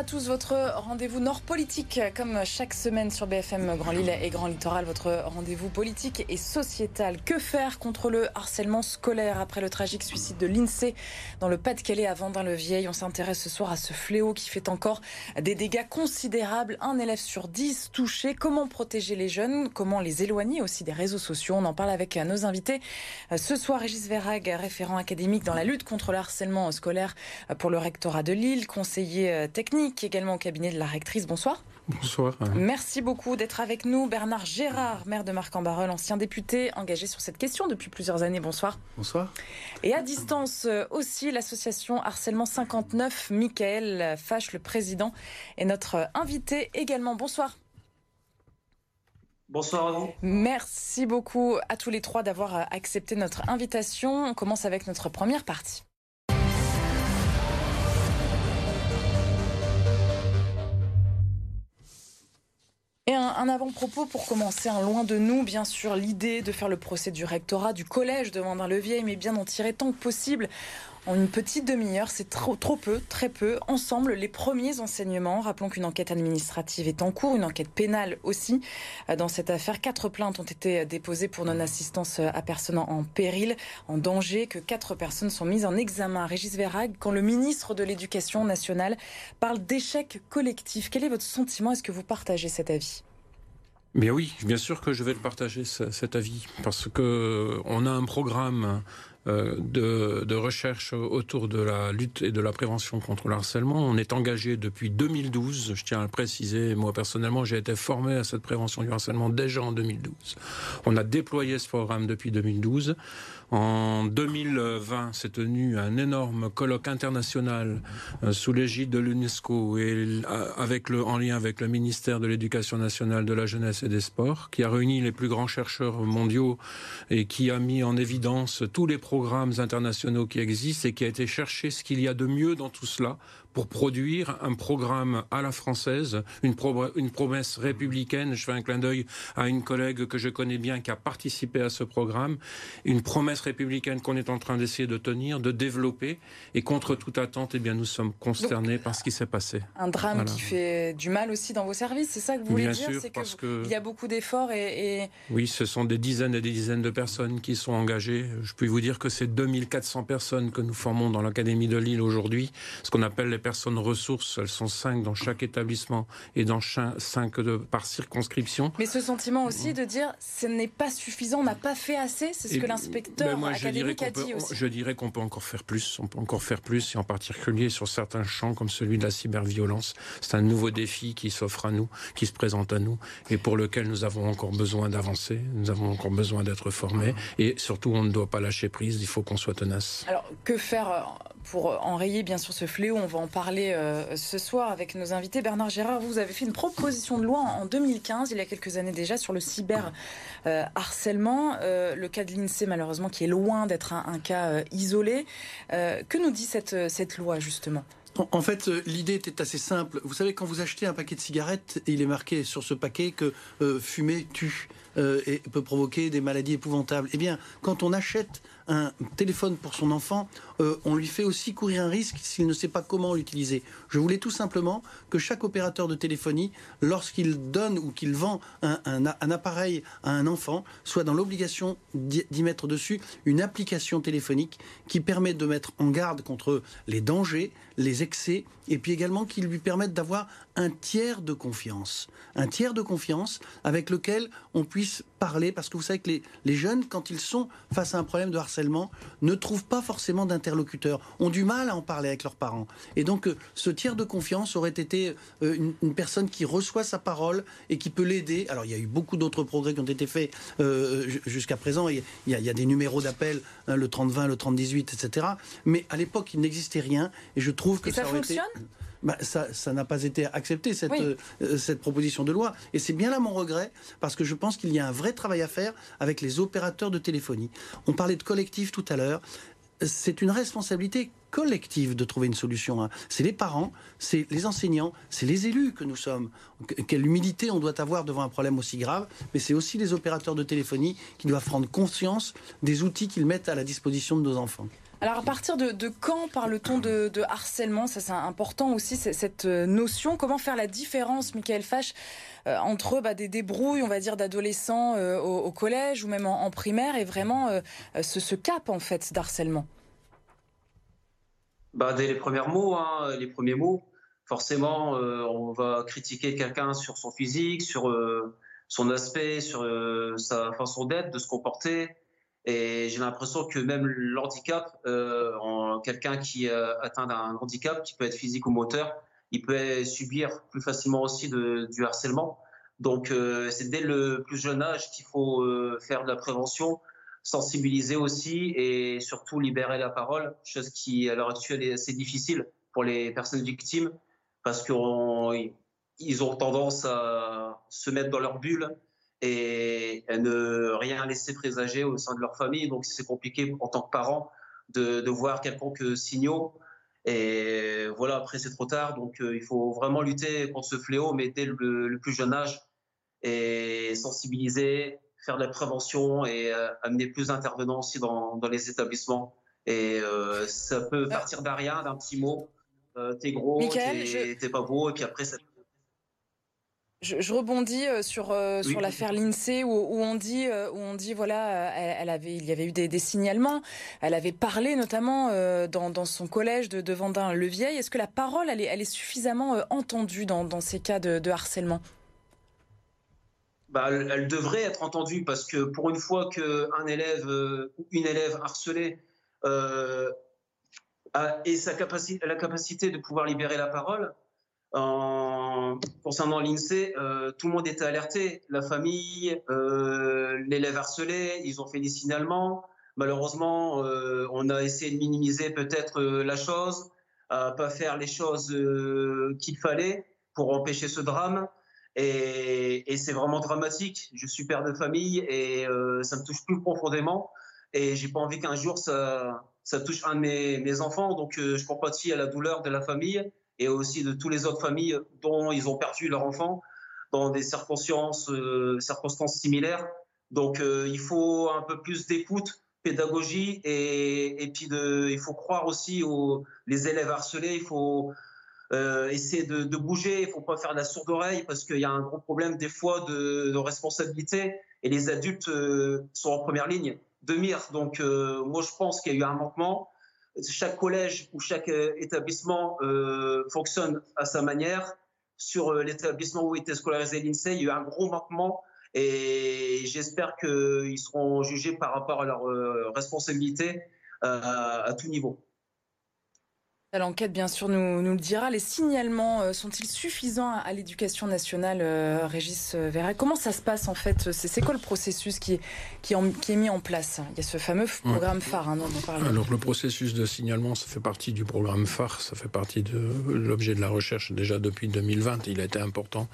à tous, votre rendez-vous nord politique, comme chaque semaine sur BFM Grand Lille et Grand Littoral, votre rendez-vous politique et sociétal. Que faire contre le harcèlement scolaire après le tragique suicide de l'INSEE dans le Pas-de-Calais à Vendin-le-Vieil On s'intéresse ce soir à ce fléau qui fait encore des dégâts considérables. Un élève sur dix touché. Comment protéger les jeunes? Comment les éloigner aussi des réseaux sociaux? On en parle avec nos invités. Ce soir, Régis Verrag, référent académique dans la lutte contre le harcèlement scolaire pour le rectorat de Lille, conseiller technique également au cabinet de la rectrice. Bonsoir. Bonsoir. Merci beaucoup d'être avec nous. Bernard Gérard, maire de Marc-en-Barœul, ancien député engagé sur cette question depuis plusieurs années. Bonsoir. Bonsoir. Et à distance euh, aussi, l'association Harcèlement 59, Michael Fache, le président, est notre invité également. Bonsoir. Bonsoir à vous. Merci beaucoup à tous les trois d'avoir euh, accepté notre invitation. On commence avec notre première partie. Et un, avant-propos pour commencer, un loin de nous, bien sûr, l'idée de faire le procès du rectorat, du collège de Vendin-le-Vieil, mais bien d'en tirer tant que possible en une petite demi-heure. C'est trop, trop peu, très peu. Ensemble, les premiers enseignements. Rappelons qu'une enquête administrative est en cours, une enquête pénale aussi. Euh, dans cette affaire, quatre plaintes ont été déposées pour non-assistance à personne en péril, en danger, que quatre personnes sont mises en examen. Régis Verrag, quand le ministre de l'Éducation nationale parle d'échec collectif, quel est votre sentiment? Est-ce que vous partagez cet avis? Mais oui, bien sûr que je vais le partager cet avis parce que on a un programme euh, de, de, recherche autour de la lutte et de la prévention contre le harcèlement. On est engagé depuis 2012, je tiens à le préciser. Moi, personnellement, j'ai été formé à cette prévention du harcèlement déjà en 2012. On a déployé ce programme depuis 2012. En 2020 s'est tenu un énorme colloque international euh, sous l'égide de l'UNESCO et euh, avec le, en lien avec le ministère de l'Éducation nationale, de la jeunesse et des sports, qui a réuni les plus grands chercheurs mondiaux et qui a mis en évidence tous les programmes internationaux qui existent et qui a été chercher ce qu'il y a de mieux dans tout cela pour produire un programme à la française, une, une promesse républicaine. Je fais un clin d'œil à une collègue que je connais bien qui a participé à ce programme. Une promesse républicaine qu'on est en train d'essayer de tenir, de développer. Et contre toute attente, eh bien, nous sommes consternés par ce qui s'est passé. Un drame qui fait du mal aussi dans vos services, c'est ça que vous voulez dire? C'est parce que, il y a beaucoup d'efforts et, et, Oui, ce sont des dizaines et des dizaines de personnes qui sont engagées. Je puis vous dire que c'est 2400 personnes que nous formons dans l'Académie de Lille aujourd'hui, ce qu'on appelle les personnes ressources. Elles sont cinq dans chaque établissement et dans cinq de, par circonscription. Mais ce sentiment aussi de dire ce n'est pas suffisant, on n'a pas fait assez, c'est ce que l'inspecteur ben académique a dit aussi. Je dirais qu'on peut encore faire plus. On peut encore faire plus, et en particulier sur certains champs comme celui de la cyberviolence. C'est un nouveau défi qui s'offre à nous, qui se présente à nous, et pour lequel nous avons encore besoin d'avancer. Nous avons encore besoin d'être formés, et surtout on ne doit pas lâcher prise. Il faut qu'on soit tenace. Alors que faire euh, pour enrayer bien sûr ce fléau. On va en parler euh, ce soir avec nos invités. Bernard Gérard, vous avez fait une proposition de loi en 2015, il y a quelques années déjà, sur le cyber euh, harcèlement. Euh, le cas de l'INSEE, malheureusement, qui est loin d'être un, cas isolé. que nous dit cette, cette loi, justement? En fait, l'idée était assez simple. Vous savez, quand vous achetez un paquet de cigarettes, il est marqué sur ce paquet que fumer tue et peut provoquer des maladies épouvantables. Eh bien, quand on achète un téléphone pour son enfant, euh, on lui fait aussi courir un risque s'il ne sait pas comment l'utiliser. Je voulais tout simplement que chaque opérateur de téléphonie, lorsqu'il donne ou qu'il vend un, appareil à un enfant, soit dans l'obligation d'y mettre dessus une application téléphonique qui permet de mettre en garde contre les dangers, les excès, et puis également qui lui permette d'avoir un tiers de confiance. Un tiers de confiance avec lequel on puisse parler, parce que vous savez que les, les jeunes, quand ils sont face à un problème de harcèlement, ne trouvent pas forcément d'interlocuteurs, ont du mal à en parler avec leurs parents. Et donc, euh, ce tiers de confiance aurait été euh, une, personne qui reçoit sa parole et qui peut l'aider. Alors, il y a eu beaucoup d'autres progrès qui ont été faits euh, jusqu'à présent. Il y, a, des numéros d'appel, hein, le 30-20, le 30-18, etc. Mais à l'époque, il n'existait rien. Et je trouve que ça, ça fonctionne? Bah, ça n'a pas été accepté, cette, cette proposition de loi. Et c'est bien là mon regret, parce que je pense qu'il y a un vrai travail à faire avec les opérateurs de téléphonie. On parlait de collectif tout à l'heure c'est une responsabilité collective de trouver une solution. Hein. C'est les parents, c'est les enseignants, c'est les élus que nous sommes. Quelle humilité on doit avoir devant un problème aussi grave, mais c'est aussi les opérateurs de téléphonie qui doivent prendre conscience des outils qu'ils mettent à la disposition de nos enfants. Alors à partir de, quand parle-t-on de, harcèlement? Ça c'est important aussi cette notion. Comment faire la différence, Michael Fache, euh, entre bah, des débrouilles, on va dire, d'adolescents euh, au, collège ou même en, primaire et vraiment euh, ce, cap en fait d'harcèlement? Bah, Dès les premiers mots, hein, les premiers mots, forcément, on va critiquer quelqu'un sur son physique, sur son aspect, sur sa façon d'être, de se comporter. Et j'ai l'impression que même l'handicap, quelqu'un qui est atteint d'un handicap, qui peut être physique ou moteur, il peut subir plus facilement aussi du harcèlement. Donc euh, c'est dès le plus jeune âge qu'il faut euh, faire de la prévention, sensibiliser aussi et surtout libérer la parole, chose qui à l'heure actuelle est assez difficile pour les personnes victimes parce qu'ils ont tendance à se mettre dans leur bulle et ne rien laisser présager au sein de leur famille. Donc c'est compliqué en tant que parent de, de voir quelconque signaux et voilà, après c'est trop tard, donc euh, il faut vraiment lutter contre ce fléau, mais dès le, plus jeune âge, et sensibiliser, faire de la prévention et euh, amener plus d'intervenants aussi dans, dans, les établissements. Et euh, ça peut partir d'un rien, d'un petit mot. t'es gros, t'es pas beau, et puis après ça je, rebondis euh, sur, euh, sur l'affaire l'INSEE où, on dit, euh, où on dit voilà, elle, avait, il y avait eu des, signalements. Elle avait parlé notamment dans, dans, son collège de, de Vendin-le-Vieil. Est-ce que la parole, elle est, elle est suffisamment entendue dans, dans, ces cas de, harcèlement? Bah, elle, devrait être entendue parce que pour une fois qu'un élève ou une élève harcelée a, et sa capacité, la capacité de pouvoir libérer la parole, concernant l'INSEE, euh, tout le monde était alerté. La famille, euh, l'élève harcelé, ils ont fait des signalements. Malheureusement, euh, on a essayé de minimiser peut-être la chose, à pas faire les choses qu'il fallait pour empêcher ce drame. Et, c'est vraiment dramatique. Je suis père de famille et ça me touche plus profondément. Et j'ai pas envie qu'un jour ça, touche un de mes, mes enfants. Donc je compatis à la douleur de la famille et aussi de toutes les autres familles dont ils ont perdu leur enfant dans des circonstances, euh, similaires. Donc euh, il faut un peu plus d'écoute, pédagogie et, puis il faut croire aussi aux les élèves harcelés. Il faut euh, essayer de, bouger. Il faut pas faire de la sourde oreille parce qu'il y a un gros problème des fois de, de responsabilité et les adultes sont en première ligne de mire. Donc moi je pense qu'il y a eu un manquement chaque collège ou chaque euh, établissement euh, fonctionne à sa manière. Sur euh, l'établissement où était scolarisé l'INSEE, il y a eu un gros manquement et j'espère qu'ils seront jugés par rapport à leur responsabilité à tout niveau. L'enquête, bien sûr, nous, nous, le dira. Les signalements euh, sont-ils suffisants à, l'éducation nationale, euh, Régis euh, Verret Comment ça se passe en fait? C'est quoi le processus qui est, qui, est mis en place? Il y a ce fameux programme phare hein, dont on parle. Alors le processus de signalement, ça fait partie du programme phare, ça fait partie de l'objet de la recherche déjà depuis 2020. Il a été important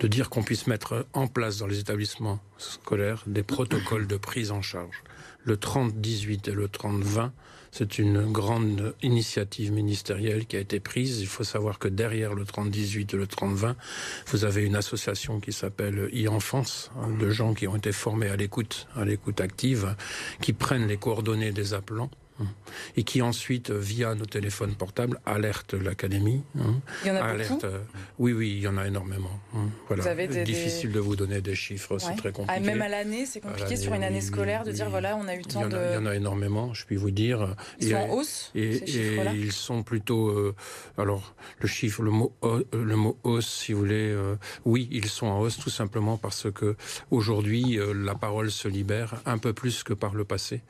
de dire qu'on puisse mettre en place dans les établissements scolaires des protocoles de prise en charge. Le 30-18 et le 30-20 c'est une grande initiative ministérielle qui a été prise. Il faut savoir que derrière le 30-18 et le 30-20, vous avez une association qui s'appelle e-enfance, hein, de gens qui ont été formés à l'écoute, à l'écoute active, qui prennent les coordonnées des appelants. Et qui ensuite, via nos téléphones portables, alerte l'académie. Hein. il y en a alerte, euh, Oui, oui, il y en a énormément. Hein. Voilà. Difficile de vous donner des chiffres, c'est très compliqué. Ah, même à l'année, c'est compliqué sur une année scolaire de dire voilà, on a eu temps de. Il y en a énormément, je puis vous dire. Ils sont en hausse. Et, et ils sont plutôt. Euh, alors, le chiffre, le mot, euh, le mot hausse, si vous voulez, oui, ils sont en hausse tout simplement parce que aujourd'hui, la parole se libère un peu plus que par le passé.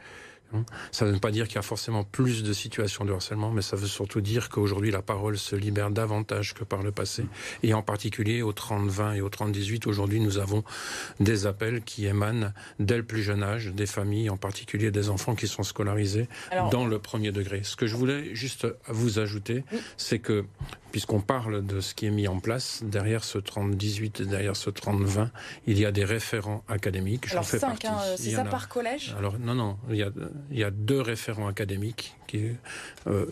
Hein. Ça ne veut pas dire qu'il y a forcément plus de situations de harcèlement, mais ça veut surtout dire qu'aujourd'hui la parole se libère davantage que par le passé. Et en particulier au 30-20 et au 30-18, aujourd'hui nous avons des appels qui émanent dès le plus jeune âge, des familles, en particulier des enfants qui sont scolarisés dans le premier degré. Ce que je voulais juste vous ajouter, c'est que puisqu'on parle de ce qui est mis en place, derrière ce 30-18 et derrière ce 30-20, il y a des référents académiques. Alors 5, hein, c'est ça par collège? Alors non, non, il y a, il y a deux référents académiques qu'il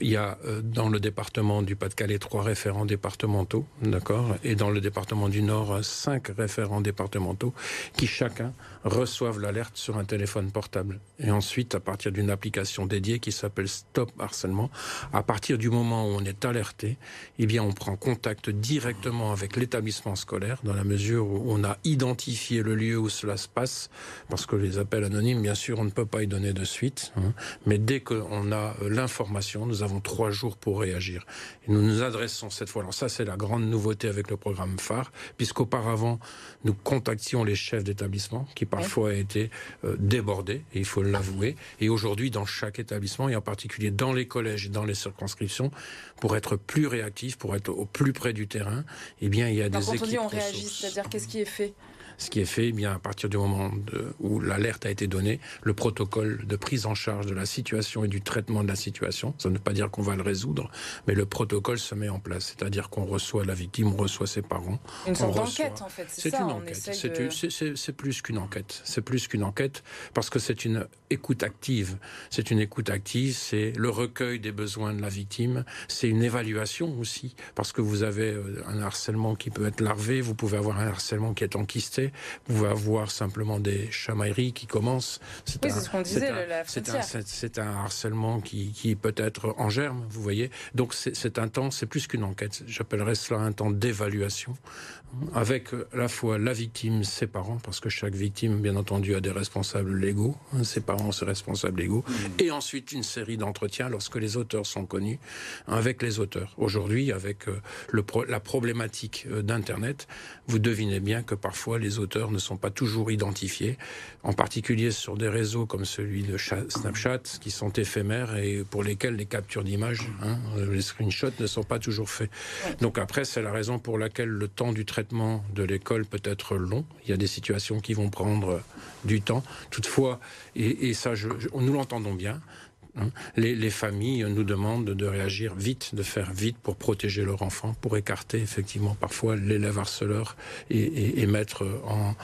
y a dans le département du Pas-de-Calais trois référents départementaux, d'accord, et dans le département du Nord cinq référents départementaux qui chacun reçoivent l'alerte sur un téléphone portable. Et ensuite, à partir d'une application dédiée qui s'appelle Stop Harcèlement, à partir du moment où on est alerté, eh bien, on prend contact directement avec l'établissement scolaire dans la mesure où on a identifié le lieu où cela se passe, parce que les appels anonymes, bien sûr, on ne peut pas y donner de suite, hein. mais dès qu'on a euh, l'information, nous avons trois jours pour réagir. Et nous nous adressons cette fois. Alors ça, c'est la grande nouveauté avec le programme phare, puisqu'auparavant, nous contactions les chefs d'établissement qui parfois été euh, débordés, et il faut l'avouer. Et aujourd'hui, dans chaque établissement, et en particulier dans les collèges et dans les circonscriptions, pour être plus réactif, pour être au plus près du terrain, eh bien, il y a des quand équipes. on dit on réagit, c'est-à-dire qu'est-ce qui est fait? Ce qui est fait, eh bien à partir du moment où l'alerte a été donnée, le protocole de prise en charge de la situation et du traitement de la situation, ça ne veut pas dire qu'on va le résoudre, mais le protocole se met en place, c'est-à-dire qu'on reçoit la victime, on reçoit ses parents. Une sorte d'enquête en fait, c'est ça. Une enquête. C'est plus qu'une enquête. C'est plus qu'une enquête parce que c'est une écoute active. C'est une écoute active, c'est le recueil des besoins de la victime, c'est une évaluation aussi parce que vous avez euh, un harcèlement qui peut être larvé, vous pouvez avoir un harcèlement qui est enquisté, vous pouvez avoir simplement des chamailleries qui commencent. C'est oui, ce un, harcèlement qui, qui peut être en germe, vous voyez. Donc c'est un temps, c'est plus qu'une enquête. J'appellerais cela un temps d'évaluation avec à la fois la victime, ses parents, parce que chaque victime, bien entendu, a des responsables légaux, hein, ses parents, ses responsables légaux, mmh. et ensuite une série d'entretiens lorsque les auteurs sont connus, avec les auteurs. Aujourd'hui, avec euh, le la problématique euh, d'Internet, vous devinez bien que parfois les auteurs ne sont pas toujours identifiés, en particulier sur des réseaux comme celui de Snapchat, qui sont éphémères et pour lesquels les captures d'images, hein, les screenshots ne sont pas toujours faits. Donc après, c'est la raison pour laquelle le temps du traitement de l'école peut être long. Il y a des situations qui vont prendre du temps. Toutefois, et, ça, nous l'entendons bien, Hein. Les, familles nous demandent de réagir vite, de faire vite pour protéger leur enfant, pour écarter effectivement parfois l'élève harceleur et, mettre en,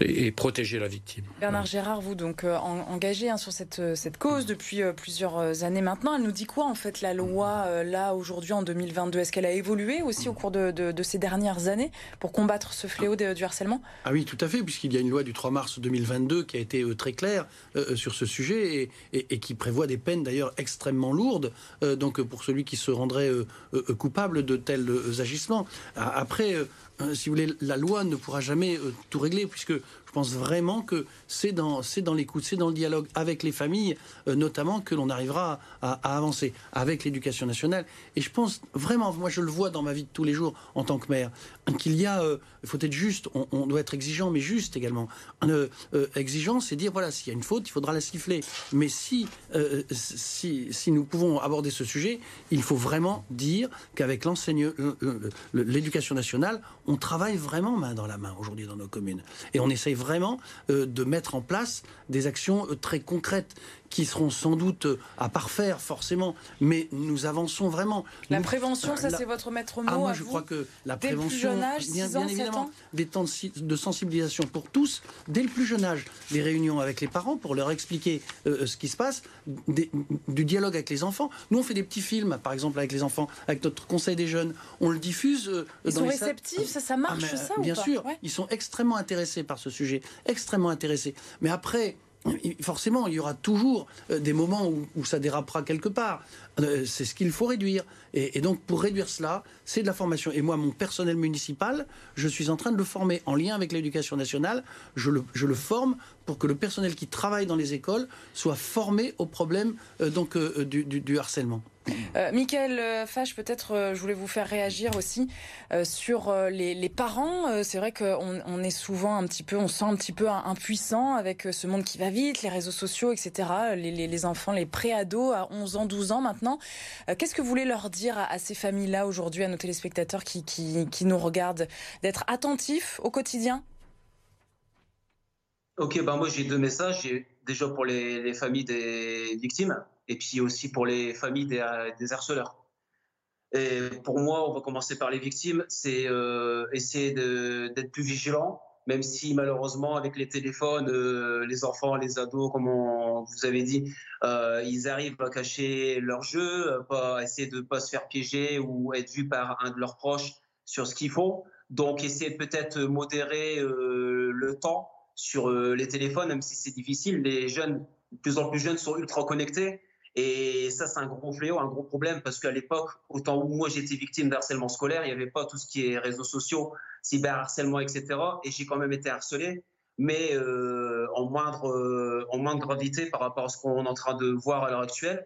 et, protéger la victime. Bernard Gérard, vous donc euh, engagé hein, sur cette, cette cause depuis euh, plusieurs années maintenant. Elle nous dit quoi en fait la loi euh, là aujourd'hui en 2022 Est-ce qu'elle a évolué aussi au cours de, ces dernières années pour combattre ce fléau du harcèlement? Ah oui, tout à fait, puisqu'il y a une loi du 3 mars 2022 qui a été très claire sur ce sujet et, et, qui prévoit des peines d'ailleurs extrêmement lourdes, euh, donc pour celui qui se rendrait euh, euh, coupable de tels agissements. Après, si vous voulez, la loi ne pourra jamais tout régler, puisque je pense vraiment que c'est dans, dans l'écoute, c'est dans le dialogue avec les familles, euh, notamment, que l'on arrivera à, avancer avec l'éducation nationale. Et je pense vraiment, moi je le vois dans ma vie de tous les jours en tant que maire, qu'il y a, euh, il faut être juste, on, doit être exigeant, mais juste également. Euh, exigeant, c'est dire, voilà, s'il y a une faute, il faudra la siffler. Mais si, si, si nous pouvons aborder ce sujet, il faut vraiment dire qu'avec l'éducation nationale, on travaille vraiment main dans la main aujourd'hui dans nos communes. Et on essaye vraiment euh, de mettre en place des actions euh, très concrètes qui seront sans doute euh, à parfaire forcément, mais nous avançons vraiment. La prévention, ça c'est votre maître mot. Ah, moi je vous. crois que la prévention, bien, bien évidemment, des temps de sensibilisation pour tous dès le plus jeune âge, des réunions avec les parents pour leur expliquer ce qui se passe, du dialogue avec les enfants. Nous on fait des petits films, par exemple avec les enfants, avec notre conseil des jeunes, on le diffuse. Ils sont réceptifs, ça, ça marche ah, ça Bien ou pas sûr, ils sont extrêmement intéressés par ce sujet, extrêmement intéressés. Mais après, forcément, il y aura toujours euh, des moments où, ça dérapera quelque part. Euh, c'est ce qu'il faut réduire. Et, donc, pour réduire cela, c'est de la formation. Et moi, mon personnel municipal, je suis en train de le former en lien avec l'éducation nationale. Je le, forme pour que le personnel qui travaille dans les écoles soit formé au problème euh, du harcèlement. Euh, Michael euh, Fache, peut-être euh, je voulais vous faire réagir aussi sur les, parents. c'est vrai qu'on on est souvent un petit peu, on sent un petit peu impuissant avec ce monde qui va vite, les réseaux sociaux, etc. Les, enfants, les pré-ados à 11 ans, 12 ans maintenant. Qu'est-ce que vous voulez leur dire à, ces familles-là aujourd'hui, à nos téléspectateurs qui, nous regardent, d'être attentifs au quotidien? Ok, ben moi j'ai deux messages. Déjà pour les familles des victimes et puis aussi pour les familles des, des harceleurs. Pour moi, on va commencer par les victimes, c'est euh, essayer d'être plus vigilant, même si malheureusement avec les téléphones, euh, les enfants, les ados, comme vous avez dit, euh, ils arrivent à cacher leur jeu, pas essayer de pas se faire piéger ou être vus par un de leurs proches sur ce qu'ils font. Donc essayer peut-être modérer euh, le temps sur les téléphones, même si c'est difficile. Les jeunes, de plus en plus jeunes, sont ultra connectés. Et ça, c'est un gros fléau, un gros problème, parce qu'à l'époque, autant où moi j'étais victime d'harcèlement scolaire, il n'y avait pas tout ce qui est réseaux sociaux, cyberharcèlement, etc. Et j'ai quand même été harcelé, mais euh, en, moindre, euh, en moindre gravité par rapport à ce qu'on est en train de voir à l'heure actuelle.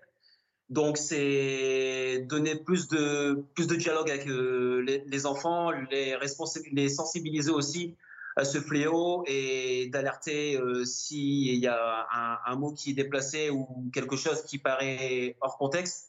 Donc, c'est donner plus de, plus de dialogue avec euh, les, enfants, les, sensibiliser aussi ce fléau et d'alerter s'il y a un, mot qui est déplacé ou quelque chose qui paraît hors contexte.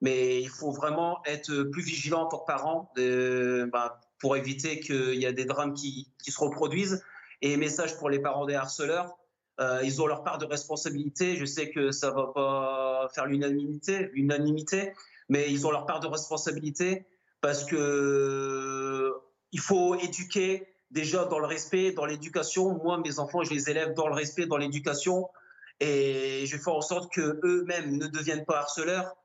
Mais il faut vraiment être plus vigilant en tant que parent de, bah, pour éviter qu'il y a des drames qui, se reproduisent. Et message pour les parents des harceleurs, euh, ils ont leur part de responsabilité. Je sais que ça va pas faire l'unanimité, mais ils ont leur part de responsabilité parce que il faut éduquer déjà dans le respect, dans l'éducation. Moi, mes enfants, je les élève dans le respect, dans l'éducation, et je fais en sorte que eux-mêmes ne deviennent pas harceleurs.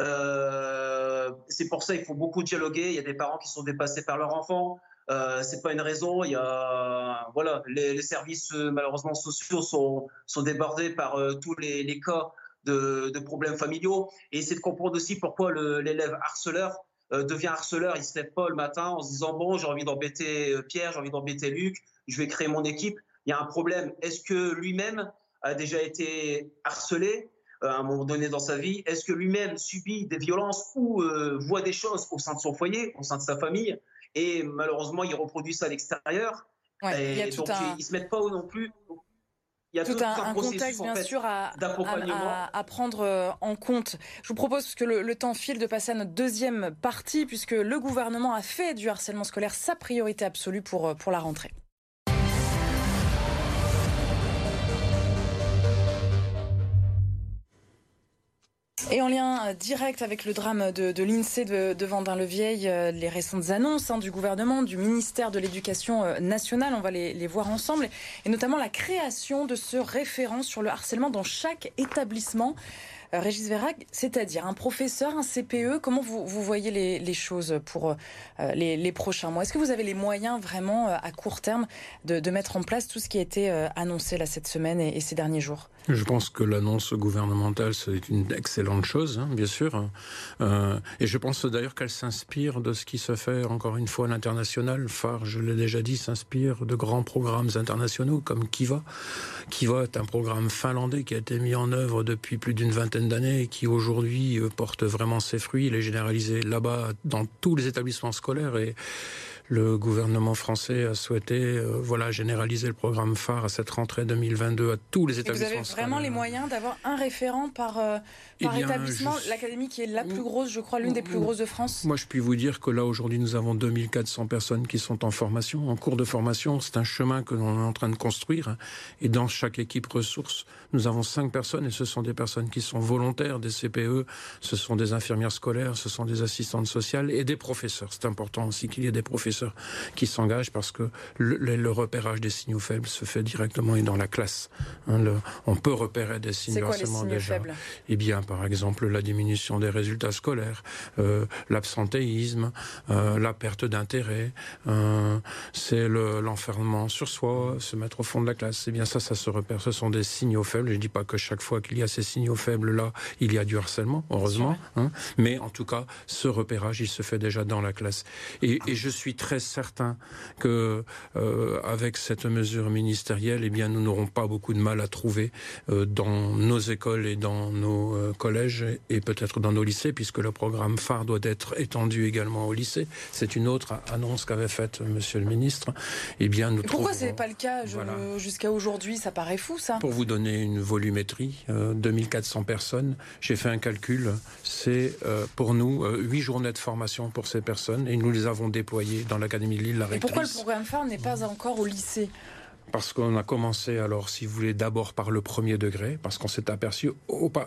Euh, c'est pour ça qu'il faut beaucoup dialoguer. Il y a des parents qui sont dépassés par leur enfant. Euh, c'est pas une raison. Il y a, voilà, les, services euh, malheureusement sociaux sont, sont débordés par euh, tous les, les cas de, de, problèmes familiaux. Et c'est de comprendre aussi pourquoi l'élève harceleur devient harceleur. Il se lève pas le matin en se disant bon, j'ai envie d'embêter Pierre, j'ai envie d'embêter Luc, je vais créer mon équipe. Il y a un problème. Est-ce que lui-même a déjà été harcelé euh, à un moment donné dans sa vie? Est-ce que lui-même subit des violences ou euh, voit des choses au sein de son foyer, au sein de sa famille? Et malheureusement, il reproduit ça à l'extérieur. Ouais, et donc, un... ils ne se mettent pas non plus. Il y a tout, tout un, un, contexte, bien sûr, à, à, à, prendre euh, en compte. Je vous propose que le, le, temps file de passer à notre deuxième partie, puisque le gouvernement a fait du harcèlement scolaire sa priorité absolue pour, pour la rentrée. Et en lien euh, direct avec le drame de, de l'INSEE de, de Vendin-le-Vieil, euh, les récentes annonces hein, du gouvernement, du ministère de l'Éducation euh, nationale, on va les, les, voir ensemble, et notamment la création de ce référent sur le harcèlement dans chaque établissement. Régis Verrag, c'est-à-dire un professeur, un CPE, comment vous, vous voyez les, les, choses pour les, les, prochains mois? Est-ce que vous avez les moyens vraiment à court terme de, de, mettre en place tout ce qui a été annoncé là cette semaine et, et ces derniers jours? Je pense que l'annonce gouvernementale, c'est une excellente chose, hein, bien sûr. Euh, et je pense d'ailleurs qu'elle s'inspire de ce qui se fait, encore une fois, à l'international. Phare, je l'ai déjà dit, s'inspire de grands programmes internationaux comme Kiva. Kiva est un programme finlandais qui a été mis en œuvre depuis plus d'une vingtaine d'années et qui aujourd'hui euh, porte vraiment ses fruits. Il est généralisé là-bas dans tous les établissements scolaires et le gouvernement français a souhaité euh, voilà, généraliser le programme phare à cette rentrée 2022 à tous les établissements. Et vous avez vraiment les moyens d'avoir un référent par, euh, par eh bien, établissement je... L'académie qui est la plus grosse, je crois, l'une des plus grosses de France? Moi, je puis vous dire que là, aujourd'hui, nous avons 2400 personnes qui sont en formation, en cours de formation. C'est un chemin que l'on est en train de construire. Et dans chaque équipe ressources, nous avons cinq personnes et ce sont des personnes qui sont volontaires, des CPE, ce sont des infirmières scolaires, ce sont des assistantes sociales et des professeurs. C'est important aussi qu'il y ait des professeurs qui s'engagent parce que le, le, repérage des signaux faibles se fait directement et dans la classe. Hein, le, on peut repérer des signes harcèlement déjà. Faibles? Eh bien, par exemple, la diminution des résultats scolaires, euh, l'absentéisme, euh, la perte d'intérêt, euh, c'est l'enfermement sur soi, se mettre au fond de la classe. Eh bien, ça, ça se repère. Ce sont des signaux faibles. Je ne dis pas que chaque fois qu'il y a ces signaux faibles-là, il y a du harcèlement, heureusement. Hein, mais en tout cas, ce repérage, il se fait déjà dans la classe. Et, et je suis très certain que euh, avec cette mesure ministérielle, eh bien, nous n'aurons pas beaucoup de mal à trouver euh, dans nos écoles et dans nos euh, collèges et peut-être dans nos lycées, puisque le programme phare doit être étendu également au lycée. C'est une autre annonce qu'avait faite Monsieur le ministre. Eh bien, nous pourquoi c'est pas le cas voilà. jusqu'à aujourd'hui? Ça paraît fou, ça. Pour vous donner une volumétrie, 2400 personnes. J'ai fait un calcul. C'est pour nous huit journées de formation pour ces personnes et nous les avons déployées dans l'Académie de Lille. La Et pourquoi le programme phare n'est pas encore au lycée? Parce qu'on a commencé alors, si vous voulez, d'abord par le premier degré, parce qu'on s'est aperçu,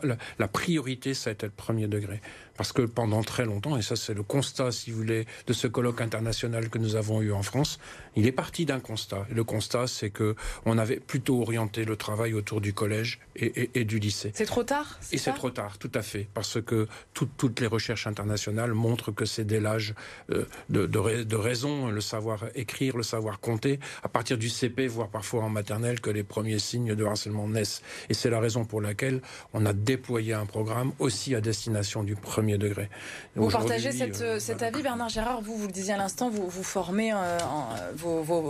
la, la priorité, ça a été le premier degré. Parce que pendant très longtemps, et ça c'est le constat, si vous voulez, de ce colloque international que nous avons eu en France, il est parti d'un constat. Et le constat, c'est que on avait plutôt orienté le travail autour du collège et, du lycée. C'est trop tard Et c'est trop tard, tout à fait, parce que toutes les recherches internationales montrent que c'est dès l'âge euh, de, de, raison, le savoir écrire, le savoir compter, à partir du CP, voire parfois en maternelle, que les premiers signes de harcèlement naissent. Et c'est la raison pour laquelle on a déployé un programme aussi à destination du premier degré. Vous partagez euh, cet avis, Bernard Gérard? Vous, vous le disiez à l'instant, vous, vous formez euh,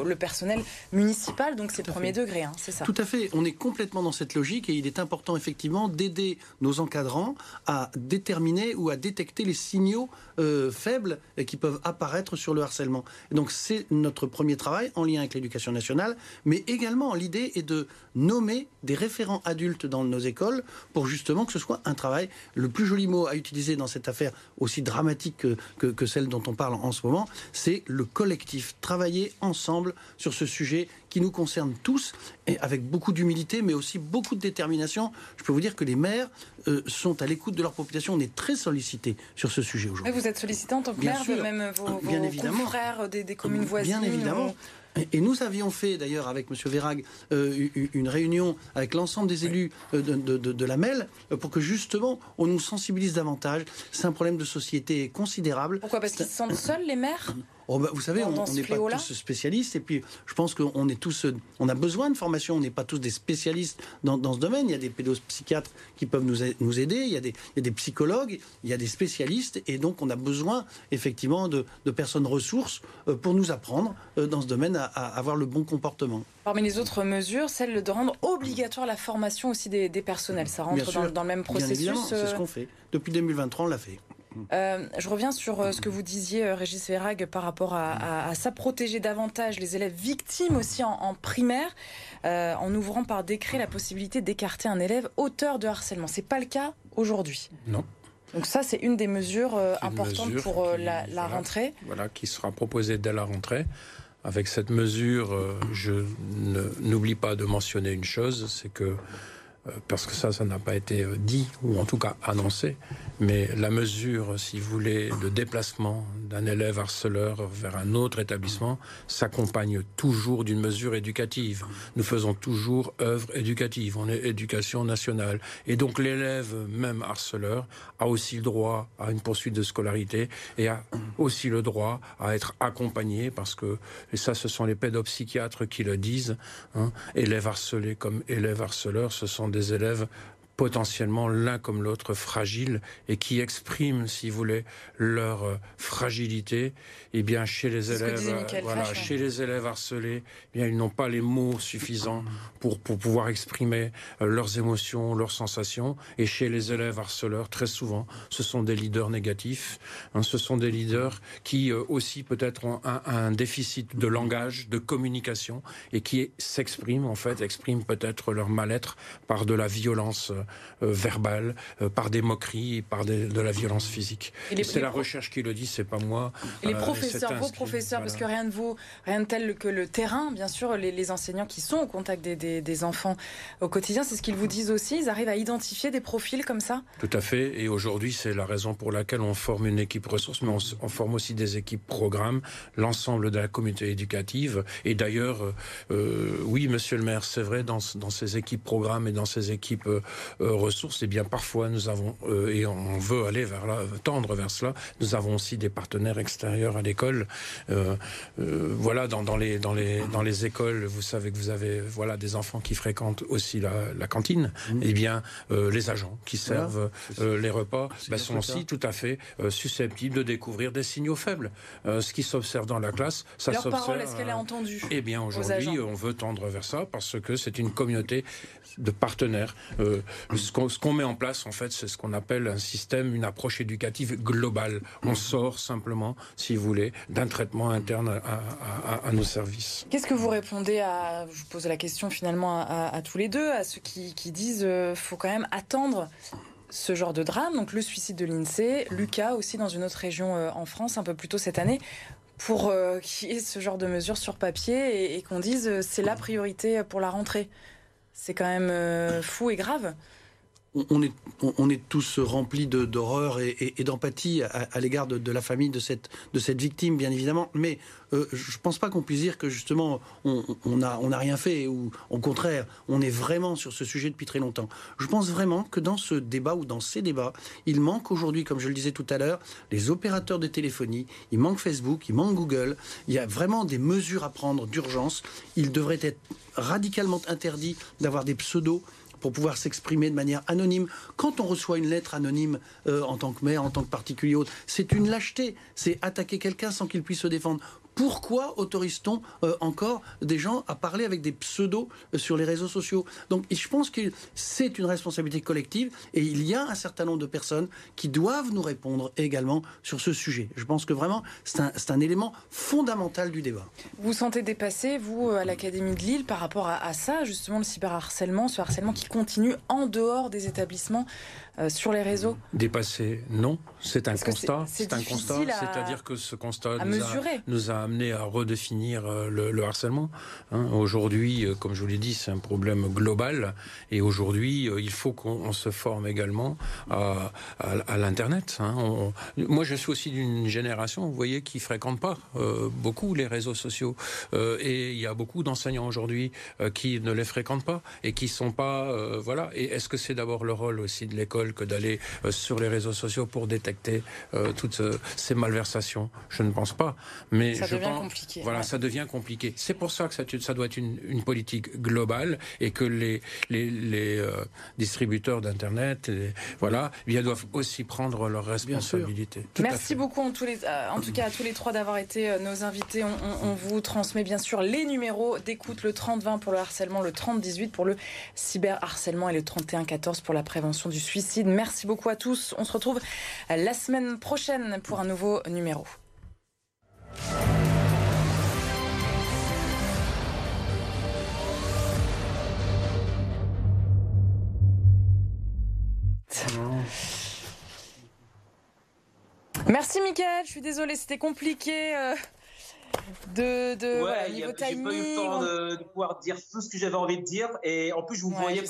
le personnel municipal, donc c'est premier degré, hein, c'est ça? Tout à fait. On est complètement dans cette logique et il est important effectivement d'aider nos encadrants à déterminer ou à détecter les signaux euh, faibles qui peuvent apparaître sur le harcèlement. donc c'est notre premier travail en lien avec l'éducation nationale, mais également l'idée est de nommer des référents adultes dans nos écoles pour justement que ce soit un travail. Le plus joli mot à utiliser dans cette affaire aussi dramatique que, celle dont on parle en ce moment, c'est le collectif. Travailler ensemble sur ce sujet qui nous concerne tous, et avec beaucoup d'humilité, mais aussi beaucoup de détermination. Je peux vous dire que les maires euh, sont à l'écoute de leur population. On est très sollicités sur ce sujet aujourd'hui. Vous êtes sollicité en tant que maire, même vos, confrères des, des communes voisines Bien évidemment. Et nous avions fait d'ailleurs avec M. Vérag euh, une réunion avec l'ensemble des élus euh, de, la MEL pour que justement on nous sensibilise davantage. C'est un problème de société considérable. Pourquoi? Parce qu'ils se sentent seuls les maires? Oh, bah, vous savez, on n'est pas tous spécialistes et puis je pense qu'on est tous, on a besoin de formation. On n'est pas tous des spécialistes dans, ce domaine. Il y a des pédopsychiatres qui peuvent nous, nous aider. Il y, a des, il y, a des, psychologues, il y a des spécialistes et donc on a besoin effectivement de, personnes ressources euh, pour nous apprendre euh, dans ce domaine à, avoir le bon comportement. Parmi les autres mesures, celle de rendre obligatoire la formation aussi des, personnels. Ça rentre dans, dans, le même processus. c'est ce euh, qu'on fait. Depuis 2023, on l'a fait. Euh, je reviens sur euh, ce que vous disiez, euh, Régis Verrag, par rapport à, à, ça, protéger davantage les élèves victimes aussi en, primaire, en ouvrant par décret la possibilité d'écarter un élève auteur de harcèlement. C'est pas le cas aujourd'hui. Non. Donc ça, c'est une des mesures importantes pour la, rentrée. Voilà, qui sera proposée dès la rentrée. Avec cette mesure, je n'oublie pas de mentionner une chose, c'est que parce que ça, ça n'a pas été dit, ou en tout cas annoncé, mais la mesure, si vous voulez, de déplacement d'un élève harceleur vers un autre établissement s'accompagne toujours d'une mesure éducative. Nous faisons toujours œuvre éducative. On est éducation nationale. Et donc l'élève, même harceleur, a aussi le droit à une poursuite de scolarité et a aussi le droit à être accompagné parce que, et ça, ce sont les pédopsychiatres qui le disent, hein, élèves harcelés comme élèves harceleurs, ce sont des élèves potentiellement l'un comme l'autre fragiles et qui expriment, si vous voulez, leur euh, fragilité, eh bien chez les élèves, euh, voilà, chez les élèves harcelés, eh bien ils n'ont pas les mots suffisants pour pour pouvoir exprimer euh, leurs émotions, leurs sensations. Et chez les élèves harceleurs, très souvent, ce sont des leaders négatifs. Hein, ce sont des leaders qui aussi peut-être ont un, un, déficit de langage, de communication et qui s'expriment en fait, expriment peut-être leur mal-être par de la violence euh, verbal, euh, par des moqueries, par de la violence physique. C'est la recherche qui le dit, c'est pas moi. Et les euh, professeurs, vos professeurs, parce que rien de vous, rien de tel que le terrain, bien sûr, les, enseignants qui sont au contact des, enfants au quotidien, c'est ce qu'ils vous disent aussi. Ils arrivent à identifier des profils comme ça? Tout à fait. Et aujourd'hui, c'est la raison pour laquelle on forme une équipe ressources, mais on, forme aussi des équipes programmes, l'ensemble de la communauté éducative. Et d'ailleurs, oui, Monsieur le Maire, c'est vrai, dans, dans ces équipes programmes et dans ces équipes euh, ressources, et eh bien parfois nous avons, euh, et on veut aller vers là, tendre vers cela, nous avons aussi des partenaires extérieurs à l'école. Euh, voilà, dans, dans, les, dans, les, dans les écoles, vous savez que vous avez voilà, des enfants qui fréquentent aussi la, la cantine. Mmh. Et eh bien, les agents qui servent les repas ben, sont aussi tout à fait susceptibles de découvrir des signaux faibles. ce qui s'observe dans la classe, ça Leur parole, est-ce qu'elle est entendue Eh bien, aujourd'hui, on veut tendre vers ça parce que c'est une communauté de partenaires. Euh, ce qu'on met en place, en fait, c'est ce qu'on appelle un système, une approche éducative globale. On sort simplement, si vous voulez, d'un traitement interne à, nos services. Qu'est-ce que vous répondez à, je vous pose la question finalement à, tous les deux, à ceux qui, disent qu'il euh, faut quand même attendre ce genre de drame, donc le suicide de l'INSEE, Lucas aussi dans une autre région euh, en France un peu plus tôt cette année, pour euh, qu'il y ait ce genre de mesures sur papier et, qu'on dise euh, c'est la priorité pour la rentrée. C'est quand même euh, fou et grave on est, tous remplis d'horreur et, d'empathie à, l'égard de, la famille de cette, victime, bien évidemment. Mais euh, je ne pense pas qu'on puisse dire que justement on n'a rien fait ou au contraire, on est vraiment sur ce sujet depuis très longtemps. Je pense vraiment que dans ce débat ou dans ces débats, il manque aujourd'hui, comme je le disais tout à l'heure, les opérateurs de téléphonie, il manque Facebook, il manque Google. Il y a vraiment des mesures à prendre d'urgence. Il devrait être radicalement interdit d'avoir des pseudos pour pouvoir s'exprimer de manière anonyme. Quand on reçoit une lettre anonyme euh, en tant que maire, en tant que particulier, c'est une lâcheté. C'est attaquer quelqu'un sans qu'il puisse se défendre. Pourquoi autorise-t-on euh, encore des gens à parler avec des pseudos euh, sur les réseaux sociaux? Donc je pense que c'est une responsabilité collective et il y a un certain nombre de personnes qui doivent nous répondre également sur ce sujet. Je pense que vraiment c'est un, élément fondamental du débat. Vous sentez dépassé, vous, à l'Académie de Lille, par rapport à, à ça, justement le cyberharcèlement, ce harcèlement qui continue en dehors des établissements euh, sur les réseaux Dépassé, non. C'est un constat. C'est un constat. C'est-à-dire que ce constat nous a, nous a, amené à redéfinir euh, le, harcèlement. Hein. aujourd'hui, euh, comme je vous l'ai dit, c'est un problème global. Et aujourd'hui, il faut qu'on se forme également à, à, l'Internet. Hein. moi, je suis aussi d'une génération, vous voyez, qui fréquente pas beaucoup les réseaux sociaux. et il y a beaucoup d'enseignants aujourd'hui qui ne les fréquentent pas et qui sont pas, voilà. Et est-ce que c'est d'abord le rôle aussi de l'école que d'aller euh, sur les réseaux sociaux pour détecter euh, toutes euh, ces malversations Je ne pense pas. Mais ça je devient compliqué. Voilà, ça devient compliqué. C'est pour ça que ça, ça doit être une, une, politique globale et que les, les, les distributeurs d'Internet, voilà, bien doivent aussi prendre leurs responsabilités. Merci beaucoup en, tous les, en tout cas à tous les trois d'avoir été nos invités. On, on, vous transmet bien sûr les numéros d'écoute, le 30-20 pour le harcèlement, le 30-18 pour le cyberharcèlement et le 31-14 pour la prévention du suicide. Merci beaucoup à tous. On se retrouve la semaine prochaine pour un nouveau numéro. Merci Mickaël, je suis désolée, c'était compliqué euh, de, de ouais, timing. J'ai pas eu le temps de, pouvoir dire tout ce que j'avais envie de dire et en plus je vous voyais